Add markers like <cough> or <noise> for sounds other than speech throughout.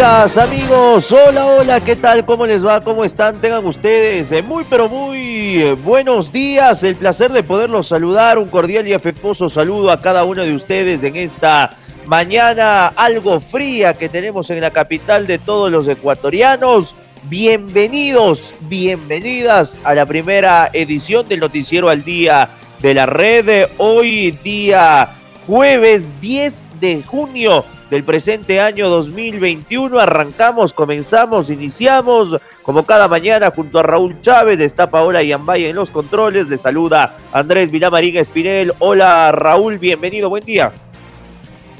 Amigos, hola, hola, ¿qué tal? ¿Cómo les va? ¿Cómo están? Tengan ustedes eh, muy, pero muy eh, buenos días. El placer de poderlos saludar. Un cordial y afectuoso saludo a cada uno de ustedes en esta mañana algo fría que tenemos en la capital de todos los ecuatorianos. Bienvenidos, bienvenidas a la primera edición del Noticiero al Día de la Red. Hoy día jueves 10 de junio del presente año 2021. Arrancamos, comenzamos, iniciamos, como cada mañana, junto a Raúl Chávez, está Paola Yambay en los controles, le saluda Andrés Vilamarín Espinel. Hola Raúl, bienvenido, buen día.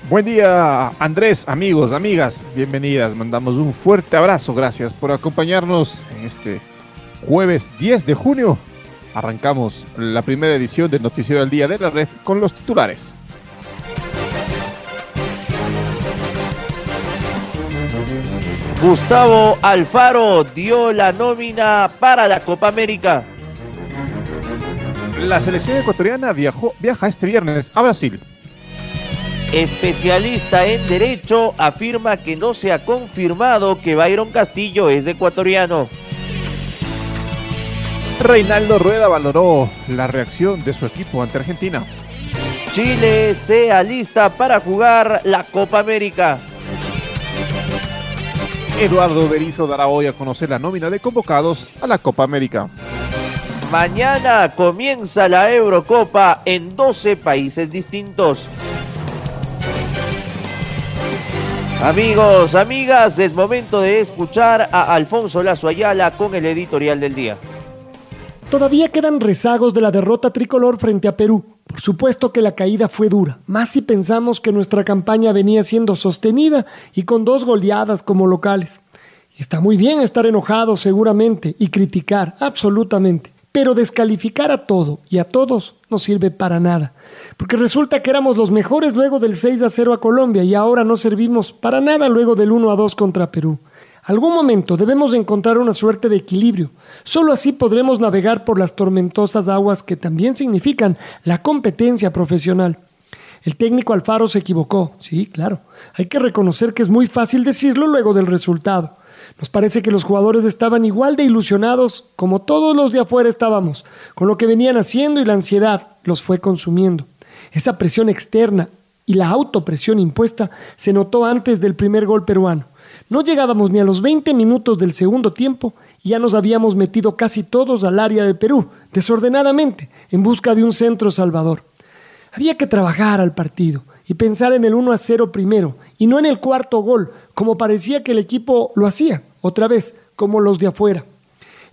Buen día, Andrés, amigos, amigas, bienvenidas. Mandamos un fuerte abrazo, gracias por acompañarnos en este jueves 10 de junio. Arrancamos la primera edición del Noticiero del Día de la Red con los titulares. Gustavo Alfaro dio la nómina para la Copa América. La selección ecuatoriana viajó, viaja este viernes a Brasil. Especialista en Derecho afirma que no se ha confirmado que Byron Castillo es ecuatoriano. Reinaldo Rueda valoró la reacción de su equipo ante Argentina. Chile se alista para jugar la Copa América. Eduardo Berizzo dará hoy a conocer la nómina de convocados a la Copa América. Mañana comienza la Eurocopa en 12 países distintos. Amigos, amigas, es momento de escuchar a Alfonso Lazo Ayala con el editorial del día. Todavía quedan rezagos de la derrota tricolor frente a Perú por supuesto que la caída fue dura, más si pensamos que nuestra campaña venía siendo sostenida y con dos goleadas como locales. Está muy bien estar enojado seguramente y criticar, absolutamente. Pero descalificar a todo y a todos no sirve para nada. Porque resulta que éramos los mejores luego del 6 a 0 a Colombia y ahora no servimos para nada luego del 1 a 2 contra Perú. Algún momento debemos encontrar una suerte de equilibrio. Solo así podremos navegar por las tormentosas aguas que también significan la competencia profesional. El técnico Alfaro se equivocó, sí, claro. Hay que reconocer que es muy fácil decirlo luego del resultado. Nos parece que los jugadores estaban igual de ilusionados como todos los de afuera estábamos, con lo que venían haciendo y la ansiedad los fue consumiendo. Esa presión externa y la autopresión impuesta se notó antes del primer gol peruano. No llegábamos ni a los 20 minutos del segundo tiempo y ya nos habíamos metido casi todos al área de Perú, desordenadamente, en busca de un centro salvador. Había que trabajar al partido y pensar en el 1 a 0 primero y no en el cuarto gol, como parecía que el equipo lo hacía, otra vez, como los de afuera.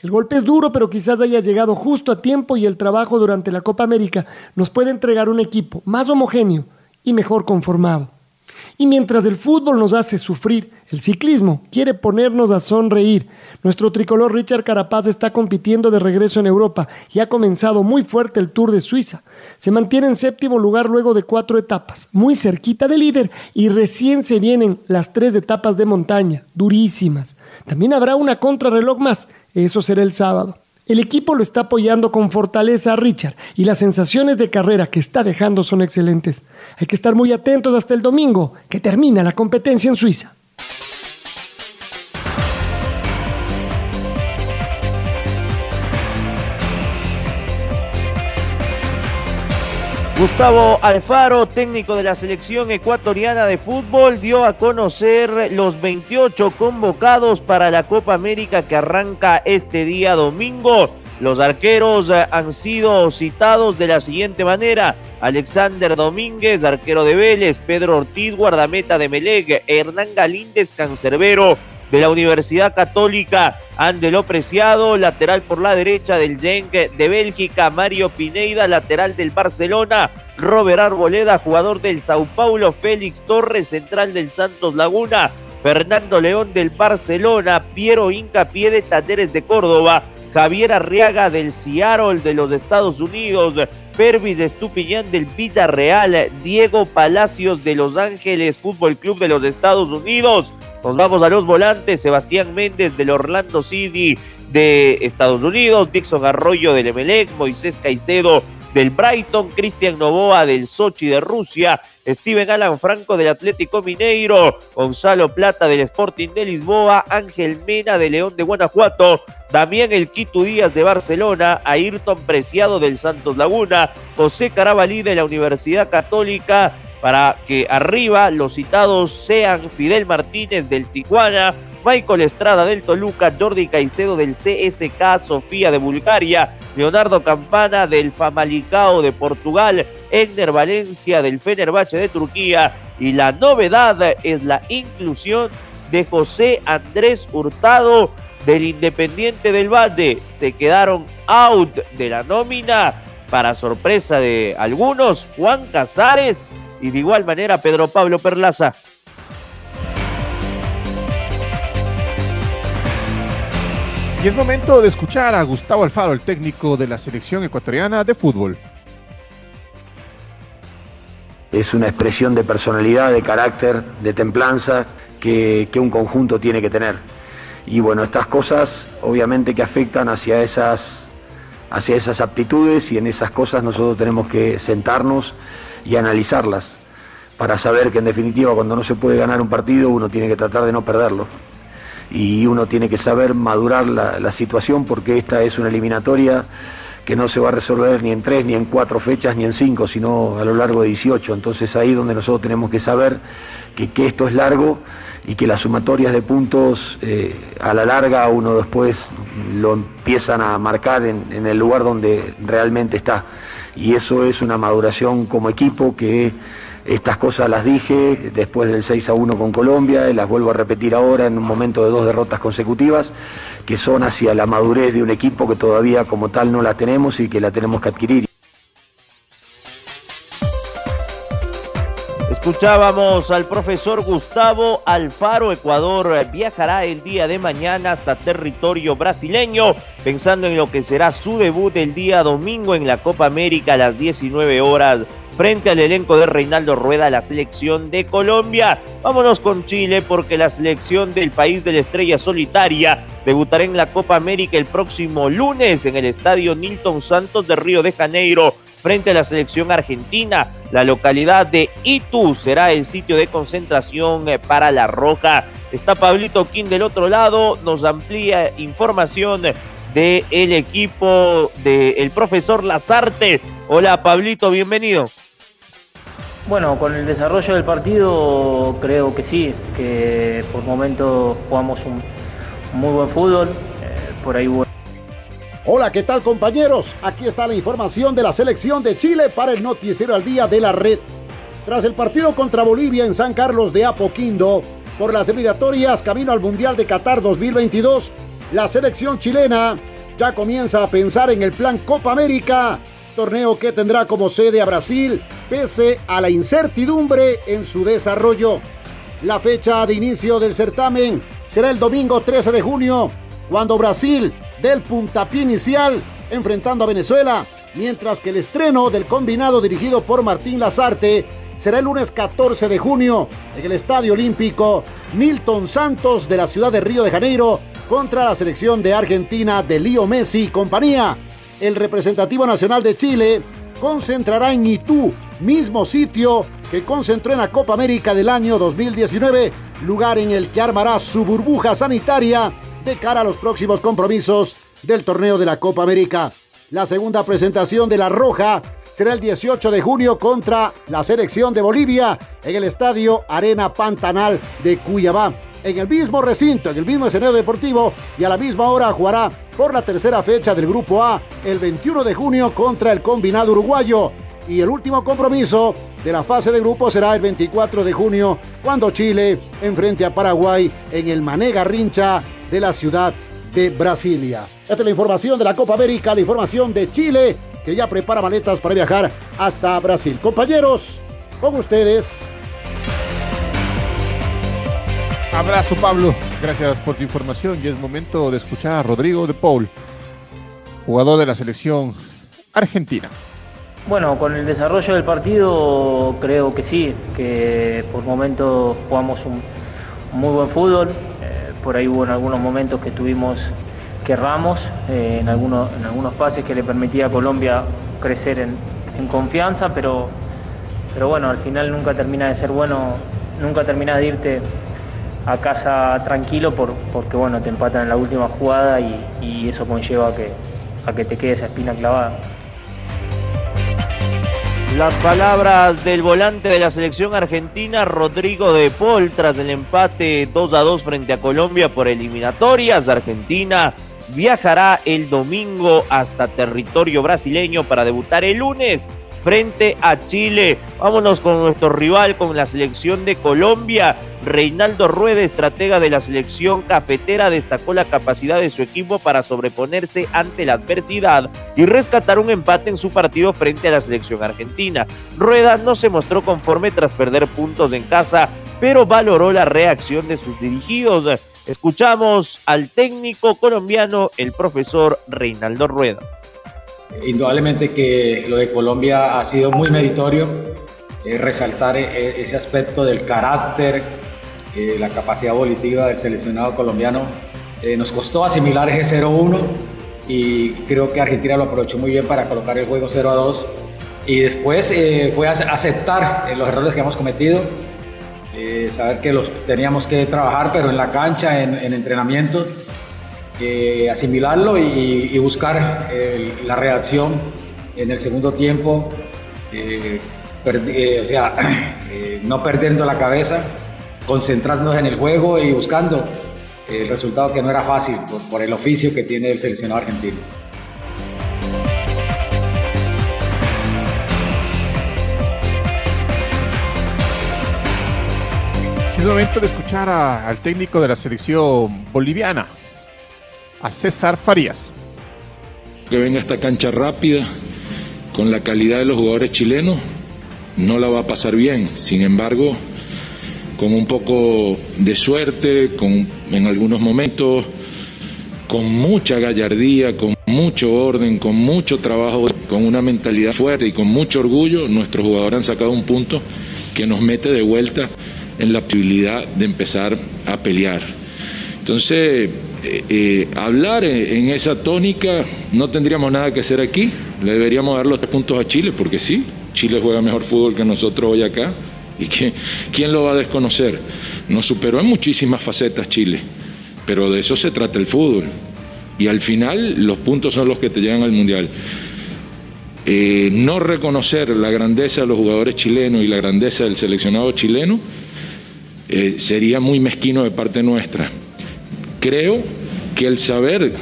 El golpe es duro, pero quizás haya llegado justo a tiempo y el trabajo durante la Copa América nos puede entregar un equipo más homogéneo y mejor conformado. Y mientras el fútbol nos hace sufrir, el ciclismo quiere ponernos a sonreír. Nuestro tricolor Richard Carapaz está compitiendo de regreso en Europa y ha comenzado muy fuerte el Tour de Suiza. Se mantiene en séptimo lugar luego de cuatro etapas, muy cerquita del líder y recién se vienen las tres etapas de montaña, durísimas. También habrá una contrarreloj más, eso será el sábado. El equipo lo está apoyando con fortaleza a Richard y las sensaciones de carrera que está dejando son excelentes. Hay que estar muy atentos hasta el domingo, que termina la competencia en Suiza. Gustavo Alfaro, técnico de la selección ecuatoriana de fútbol, dio a conocer los 28 convocados para la Copa América que arranca este día domingo. Los arqueros eh, han sido citados de la siguiente manera. Alexander Domínguez, arquero de Vélez, Pedro Ortiz, guardameta de Meleg, Hernán Galíndez, cancerbero de la Universidad Católica, Andelo Preciado, lateral por la derecha del Genk de Bélgica, Mario Pineida, lateral del Barcelona, Robert Arboleda, jugador del Sao Paulo, Félix Torres, central del Santos Laguna, Fernando León del Barcelona, Piero Incapié de Talleres de Córdoba, Javier Arriaga del Seattle de los Estados Unidos, Pervis de Estupiñán del Real, Diego Palacios de Los Ángeles Fútbol Club de los Estados Unidos. Nos vamos a los volantes, Sebastián Méndez del Orlando City de Estados Unidos, Dixon Arroyo del Emelec, Moisés Caicedo del Brighton, Cristian Novoa del Sochi de Rusia, Steven Alan Franco del Atlético Mineiro, Gonzalo Plata del Sporting de Lisboa, Ángel Mena de León de Guanajuato, Damián El Quito Díaz de Barcelona, Ayrton Preciado del Santos Laguna, José Carabalí de la Universidad Católica, para que arriba los citados sean Fidel Martínez del Tijuana, Michael Estrada del Toluca, Jordi Caicedo del CSK Sofía de Bulgaria, Leonardo Campana del Famalicao de Portugal, Egner Valencia del Fenerbahce de Turquía y la novedad es la inclusión de José Andrés Hurtado del Independiente del Valle. Se quedaron out de la nómina para sorpresa de algunos, Juan Casares y de igual manera Pedro Pablo Perlaza. Y es momento de escuchar a Gustavo Alfaro, el técnico de la selección ecuatoriana de fútbol. Es una expresión de personalidad, de carácter, de templanza que, un conjunto tiene que tener. Y bueno, estas cosas obviamente que afectan hacia esas, hacia esas aptitudes y en esas cosas nosotros tenemos que sentarnos y analizarlas para saber que en definitiva cuando no se puede ganar un partido uno tiene que tratar de no perderlo y uno tiene que saber madurar la, situación porque esta es una eliminatoria que no se va a resolver ni en tres, ni en cuatro fechas, ni en cinco, sino a lo largo de 18. Entonces ahí donde nosotros tenemos que saber que, esto es largo y que las sumatorias de puntos eh, a la larga uno después lo empiezan a marcar en, en el lugar donde realmente está. Y eso es una maduración como equipo que estas cosas las dije después del 6 a 1 con Colombia y las vuelvo a repetir ahora en un momento de dos derrotas consecutivas, que son hacia la madurez de un equipo que todavía como tal no la tenemos y que la tenemos que adquirir. Escuchábamos al profesor Gustavo Alfaro. Ecuador viajará el día de mañana hasta territorio brasileño, pensando en lo que será su debut el día domingo en la Copa América a las 19 horas frente al elenco de Reinaldo Rueda, la selección de Colombia. Vámonos con Chile porque la selección del país de la estrella solitaria debutará en la Copa América el próximo lunes en el estadio Nilton Santos de Río de Janeiro frente a la selección argentina. La localidad de Itu será el sitio de concentración eh, para la Roja. Está Pablito King del otro lado, nos amplía información del el equipo del profesor Lazarte. Hola Pablito, bienvenido. Bueno, con el desarrollo del partido creo que sí, que por momento jugamos un muy buen fútbol, eh, por ahí Hola, ¿qué tal compañeros? Aquí está la información de la selección de Chile para el noticiero al día de la red. Tras el partido contra Bolivia en San Carlos de Apoquindo, por las eliminatorias camino al Mundial de Qatar 2022, la selección chilena ya comienza a pensar en el plan Copa América torneo que tendrá como sede a Brasil, pese a la incertidumbre en su desarrollo. La fecha de inicio del certamen será el domingo 13 de junio, cuando Brasil del puntapié inicial enfrentando a Venezuela, mientras que el estreno del combinado dirigido por Martín Lazarte será el lunes 14 de junio en el Estadio Olímpico Milton Santos de la ciudad de Río de Janeiro contra la selección de Argentina de Lío Messi y compañía. El representativo nacional de Chile concentrará en Itú, mismo sitio que concentró en la Copa América del año 2019, lugar en el que armará su burbuja sanitaria de cara a los próximos compromisos del torneo de la Copa América. La segunda presentación de La Roja será el 18 de junio contra la selección de Bolivia en el estadio Arena Pantanal de Cuyabá. en el mismo recinto, en el mismo escenario deportivo y a la misma hora jugará por la tercera fecha del Grupo A el 21 de junio contra el combinado uruguayo. Y el último compromiso de la fase de grupo será el 24 de junio cuando Chile enfrente a Paraguay en el Mané Garrincha de la ciudad de Brasilia. Esta es la información de la Copa América, la información de Chile que ya prepara maletas para viajar hasta Brasil. Compañeros, con ustedes Abrazo Pablo, gracias por tu información y es momento de escuchar a Rodrigo de Paul, jugador de la selección argentina. Bueno, con el desarrollo del partido creo que sí, que por momentos jugamos un muy buen fútbol, por ahí hubo en algunos momentos que tuvimos que erramos eh, en, algunos, en algunos pases que le permitía a Colombia crecer en, confianza, pero, pero bueno, al final nunca termina de ser bueno, nunca termina de irte a casa tranquilo por, porque bueno, te empatan en la última jugada y, y eso conlleva a que, a que te quede esa espina clavada. Las palabras del volante de la selección argentina, Rodrigo de Paul, tras el empate 2 a 2 frente a Colombia por eliminatorias. Argentina viajará el domingo hasta territorio brasileño para debutar el lunes frente a Chile. Vámonos con nuestro rival, con la selección de Colombia. Reinaldo Rueda, estratega de la selección cafetera, destacó la capacidad de su equipo para sobreponerse ante la adversidad y rescatar un empate en su partido frente a la selección argentina. Rueda no se mostró conforme tras perder puntos en casa, pero valoró la reacción de sus dirigidos. Escuchamos al técnico colombiano, el profesor Reinaldo Rueda. Indudablemente que lo de Colombia ha sido muy meritorio, eh, resaltar eh, ese aspecto del carácter, eh, la capacidad volitiva del seleccionado colombiano. nos costó asimilar ese 0-1 y creo que Argentina lo aprovechó muy bien para colocar el juego 0-2 y después fue aceptar los errores que hemos cometido, saber que los teníamos que trabajar, pero en la cancha, en, en entrenamiento, eh, asimilarlo y, buscar la reacción en el segundo tiempo, eh, eh, o sea, <clears throat> no perdiendo la cabeza, concentrarnos en el juego y buscando el resultado que no era fácil por, el oficio que tiene el seleccionado argentino. Es momento de escuchar al técnico de la selección boliviana, a César Farías. Que venga esta cancha rápida, con la calidad de los jugadores chilenos, no la va a pasar bien. Sin embargo, con un poco de suerte, con, en algunos momentos, con mucha gallardía, con mucho orden, con mucho trabajo, con una mentalidad fuerte y con mucho orgullo, nuestros jugadores han sacado un punto que nos mete de vuelta en la posibilidad de empezar a pelear. Entonces, eh, eh, hablar en, esa tónica, no tendríamos nada que hacer aquí. Le deberíamos dar los tres puntos a Chile, porque sí, Chile juega mejor fútbol que nosotros hoy acá. <laughs> ¿Y que, quién lo va a desconocer? Nos superó en muchísimas facetas Chile, pero de eso se trata el fútbol. Y al final los puntos son los que te llevan al Mundial. Eh, no reconocer la grandeza de los jugadores chilenos y la grandeza del seleccionado chileno sería muy mezquino de parte nuestra creo que el saber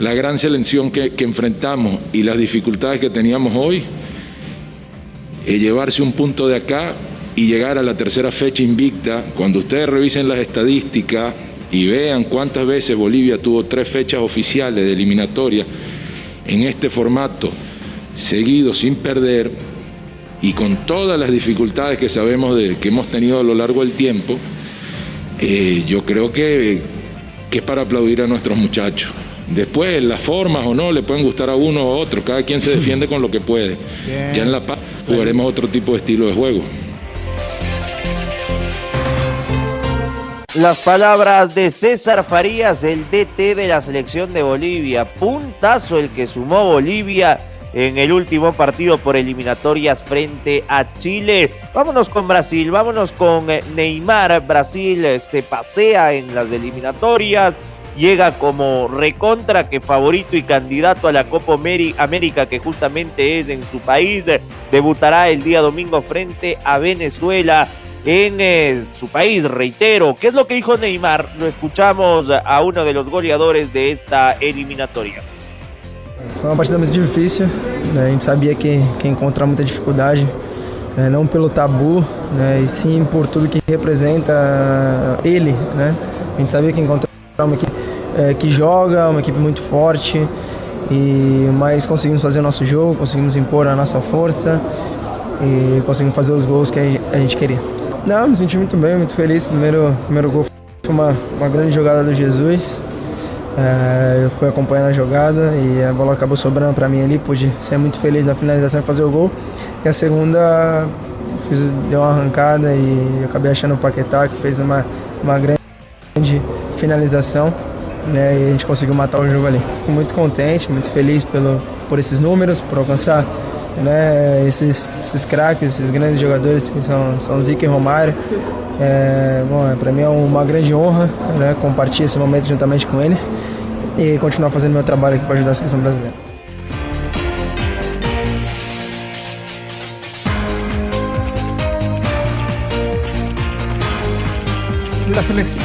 la gran selección que, enfrentamos y las dificultades que teníamos hoy, llevarse un punto de acá y llegar a la tercera fecha invicta, cuando ustedes revisen las estadísticas y vean cuántas veces Bolivia tuvo tres fechas oficiales de eliminatoria en este formato, seguido sin perder y con todas las dificultades que sabemos de, que hemos tenido a lo largo del tiempo, eh, yo creo que que es para aplaudir a nuestros muchachos. Después, las formas o no, le pueden gustar a uno o otro, cada quien se defiende con lo que puede. Ya en La Paz jugaremos otro tipo de estilo de juego. Las palabras de César Farías, el DT de la selección de Bolivia. Puntazo el que sumó Bolivia en el último partido por eliminatorias frente a Chile. Vámonos con Brasil, vámonos con eh, Neymar. Brasil eh, se pasea en las eliminatorias, llega como recontra que favorito y candidato a la Copa América que justamente es en su país. Debutará el día domingo frente a Venezuela. en eh, su país, reitero. ¿Qué es lo que dijo Neymar? Lo escuchamos a uno de los goleadores de esta eliminatoria. Foi uma partida muito difícil, né? a gente sabia que, que ia encontrar muita dificuldade, né? não pelo tabu, né? e sim por tudo que representa ele. Né? A gente sabia que ia encontrar uma equipe é, que joga, uma equipe muito forte, e mas conseguimos fazer o nosso jogo, conseguimos impor a nossa força e conseguimos fazer os gols que a gente queria. Não, me senti muito bem, muito feliz. Primeiro, primeiro gol foi uma, uma grande jogada do Jesus. É, eu fui acompanhando a jogada e a bola acabou sobrando para mim ali. Pude ser muito feliz na finalização e fazer o gol. E a segunda, fiz, deu uma arrancada e acabei achando o Paquetá, que fez uma, uma grande finalização. Né, e a gente conseguiu matar o jogo ali. Fico muito contente, muito feliz pelo, por esses números, por alcançar né, esses, esses craques, esses grandes jogadores que são, são Zico e Romário. É, bom, é, para mim é uma grande honra né, compartilhar esse momento juntamente com eles e continuar fazendo meu trabalho aqui para ajudar a seleção brasileira.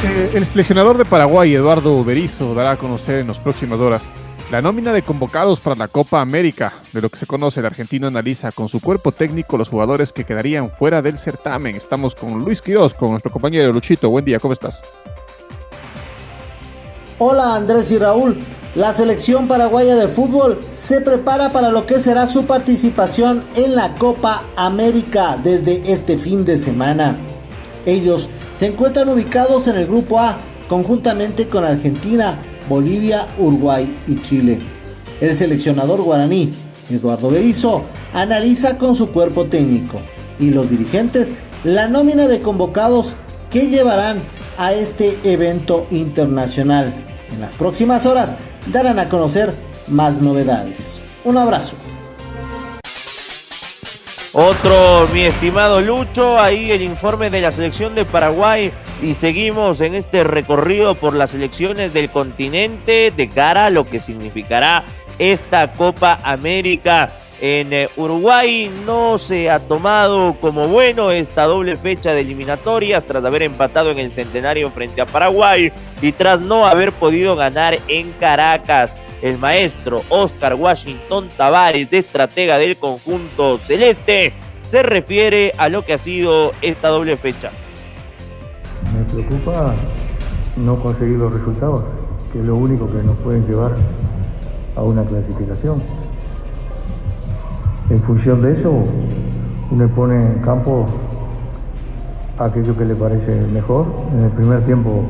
Eh, el seleccionador de Paraguay, Eduardo Berizzo, dará a conocer en las próximas horas la nómina de convocados para la Copa América, de lo que se conoce, el argentino analiza con su cuerpo técnico los jugadores que quedarían fuera del certamen. Estamos con Luis Quiroz, con nuestro compañero Luchito. Buen día, ¿cómo estás? Hola Andrés y Raúl. La selección paraguaya de fútbol se prepara para lo que será su participación en la Copa América desde este fin de semana. Ellos se encuentran ubicados en el grupo A, conjuntamente con Argentina, Bolivia, Uruguay y Chile. El seleccionador guaraní, Eduardo Berizzo, analiza con su cuerpo técnico y los dirigentes la nómina de convocados que llevarán a este evento internacional. En las próximas horas darán a conocer más novedades. Un abrazo. Otro, mi estimado Lucho, ahí el informe de la selección de Paraguay y seguimos en este recorrido por las selecciones del continente de cara a lo que significará esta Copa América. En eh, Uruguay no se ha tomado como bueno esta doble fecha de eliminatorias tras haber empatado en el centenario frente a Paraguay y tras no haber podido ganar en Caracas el maestro Oscar Washington Tavares, de estratega del conjunto celeste, se refiere a lo que ha sido esta doble fecha. Preocupa no conseguir los resultados, que es lo único que nos pueden llevar a una clasificación. En función de eso, uno pone en campo aquello que le parece mejor. En el primer tiempo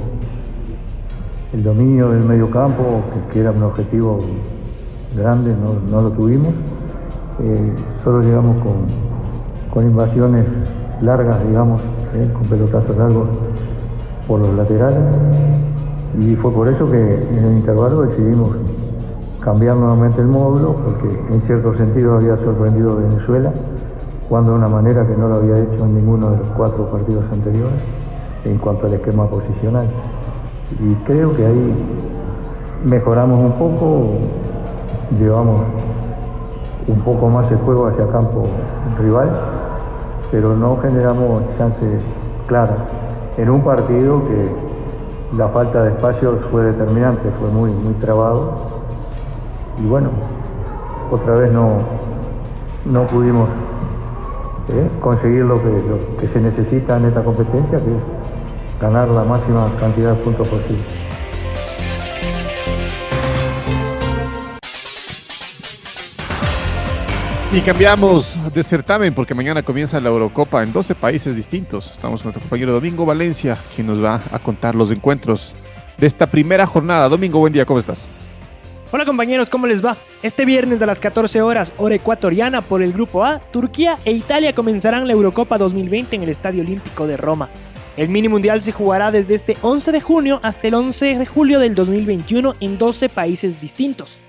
el dominio del medio campo, que, era un objetivo grande, no, lo tuvimos. Eh, solo llegamos con, invasiones largas, digamos, eh, con pelotazos largos por los laterales. Y fue por eso que en el intervalo decidimos cambiar nuevamente el módulo, porque en cierto sentido había sorprendido a Venezuela, cuando de una manera que no lo había hecho en ninguno de los cuatro partidos anteriores en cuanto al esquema posicional y creo que ahí mejoramos un poco, llevamos un poco más el juego hacia campo rival, pero no generamos chances claras. En un partido que la falta de espacios fue determinante, fue muy, muy trabado. Y bueno, otra vez no, no pudimos eh, conseguir lo que, se necesita en esta competencia, que es ganar la máxima cantidad de puntos posible. Y cambiamos de certamen porque mañana comienza la Eurocopa en 12 países distintos. Estamos con nuestro compañero Domingo Valencia, quien nos va a contar los encuentros de esta primera jornada. Domingo, buen día, ¿cómo estás? Hola compañeros, ¿cómo les va? Este viernes a las 14 horas, hora ecuatoriana, por el Grupo A, Turquía e Italia comenzarán la Eurocopa 2020 en el Estadio Olímpico de Roma. El mini mundial se jugará desde este 11 de junio hasta el 11 de julio del 2021 en 12 países distintos.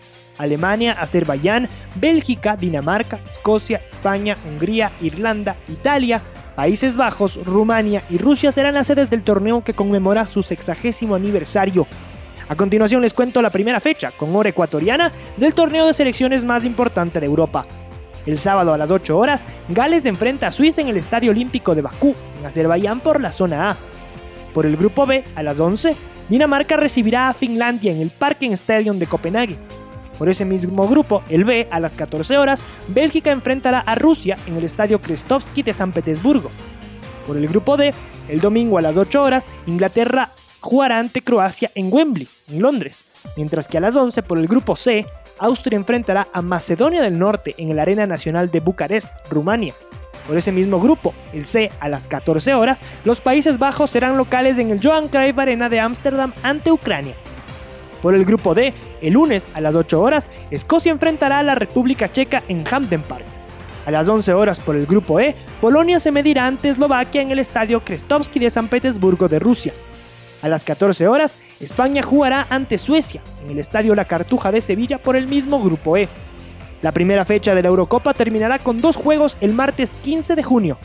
Alemania, Azerbaiyán, Bélgica, Dinamarca, Escocia, España, Hungría, Irlanda, Italia, Países Bajos, Rumania y Rusia serán las sedes del torneo que conmemora su sexagésimo aniversario. A continuación les cuento la primera fecha, con hora ecuatoriana, del torneo de selecciones más importante de Europa. El sábado a las 8 horas, Gales enfrenta a Suiza en el Estadio Olímpico de Bakú, en Azerbaiyán por la zona A. Por el grupo B, a las 11, Dinamarca recibirá a Finlandia en el Parken Stadium de Copenhague. Por ese mismo grupo, el B, a las 14 horas, Bélgica enfrentará a Rusia en el Estadio Krestovsky de San Petersburgo. Por el grupo D, el domingo a las 8 horas, Inglaterra jugará ante Croacia en Wembley, en Londres, mientras que a las 11 por el grupo C, Austria enfrentará a Macedonia del Norte en la Arena Nacional de Bucarest, Rumania. Por ese mismo grupo, el C, a las 14 horas, los Países Bajos serán locales en el Johan Cruyff Arena de Ámsterdam ante Ucrania. Por el grupo D, el lunes a las 8 horas, Escocia enfrentará a la República Checa en Hampden Park. A las 11 horas por el grupo E, Polonia se medirá ante Eslovaquia en el estadio Krestovsky de San Petersburgo de Rusia. A las 14 horas, España jugará ante Suecia en el estadio La Cartuja de Sevilla por el mismo grupo E. La primera fecha de la Eurocopa terminará con dos juegos el martes 15 de junio.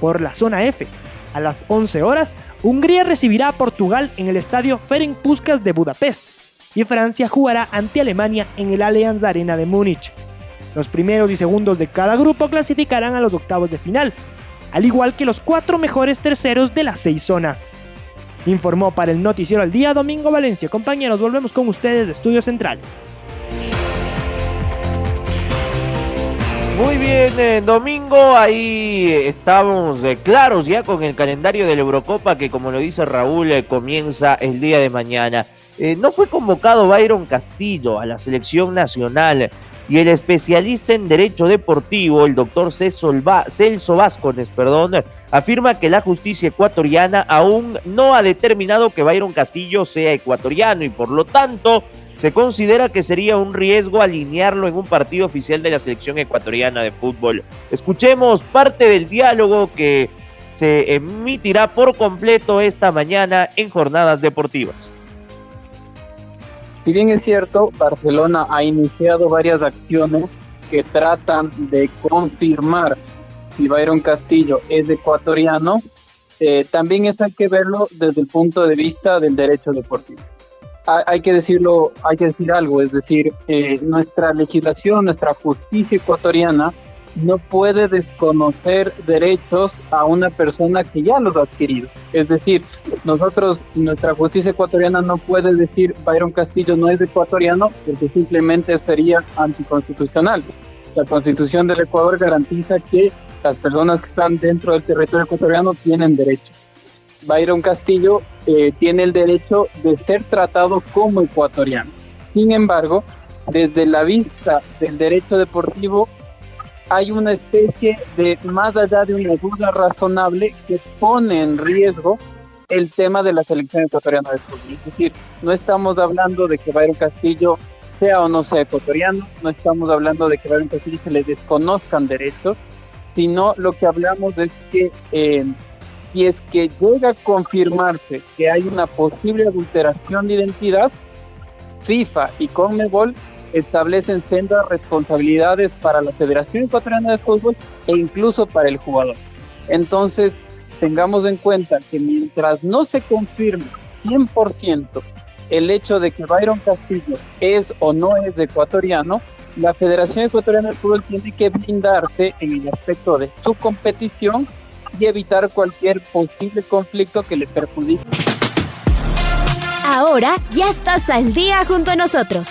Por la zona F, a las 11 horas, Hungría recibirá a Portugal en el estadio Ferenc Puskas de Budapest y Francia jugará ante Alemania en el Allianz Arena de Múnich. Los primeros y segundos de cada grupo clasificarán a los octavos de final, al igual que los cuatro mejores terceros de las seis zonas. Informó para el Noticiero al Día Domingo Valencia. Compañeros, volvemos con ustedes de Estudios Centrales. Muy bien, eh, domingo, ahí estamos eh, claros ya con el calendario de la Eurocopa que como lo dice Raúl eh, comienza el día de mañana. No fue convocado Byron Castillo a la selección nacional y el especialista en derecho deportivo, el doctor Celso Vázquez, perdón, afirma que la justicia ecuatoriana aún no ha determinado que Byron Castillo sea ecuatoriano y por lo tanto se considera que sería un riesgo alinearlo en un partido oficial de la selección ecuatoriana de fútbol. Escuchemos parte del diálogo que se emitirá por completo esta mañana en jornadas deportivas. Si bien es cierto, Barcelona ha iniciado varias acciones que tratan de confirmar si Byron Castillo es ecuatoriano, eh, también eso hay que verlo desde el punto de vista del derecho deportivo. Hay que decirlo, hay que decir algo, es decir, eh, nuestra legislación, nuestra justicia ecuatoriana no puede desconocer derechos a una persona que ya los ha adquirido. Es decir, nosotros, nuestra justicia ecuatoriana no puede decir Byron Castillo no es ecuatoriano porque simplemente sería anticonstitucional. La constitución del Ecuador garantiza que las personas que están dentro del territorio ecuatoriano tienen derechos. Byron Castillo eh, tiene el derecho de ser tratado como ecuatoriano. Sin embargo, desde la vista del derecho deportivo, hay una especie de, más allá de una duda razonable, que pone en riesgo el tema de la selección ecuatoriana de fútbol. Es decir, no estamos hablando de que Byron Castillo sea o no sea ecuatoriano, no estamos hablando de que Byron Castillo se le desconozcan derechos, sino lo que hablamos es que eh, si es que llega a confirmarse que hay una posible adulteración de identidad, FIFA y CONMEBOL establecen sendas responsabilidades para la Federación Ecuatoriana de Fútbol e incluso para el jugador. Entonces, tengamos en cuenta que mientras no se confirme 100% el hecho de que Byron Castillo es o no es ecuatoriano, la Federación Ecuatoriana de Fútbol tiene que blindarse en el aspecto de su competición y evitar cualquier posible conflicto que le perjudique. Ahora ya estás al día junto a nosotros.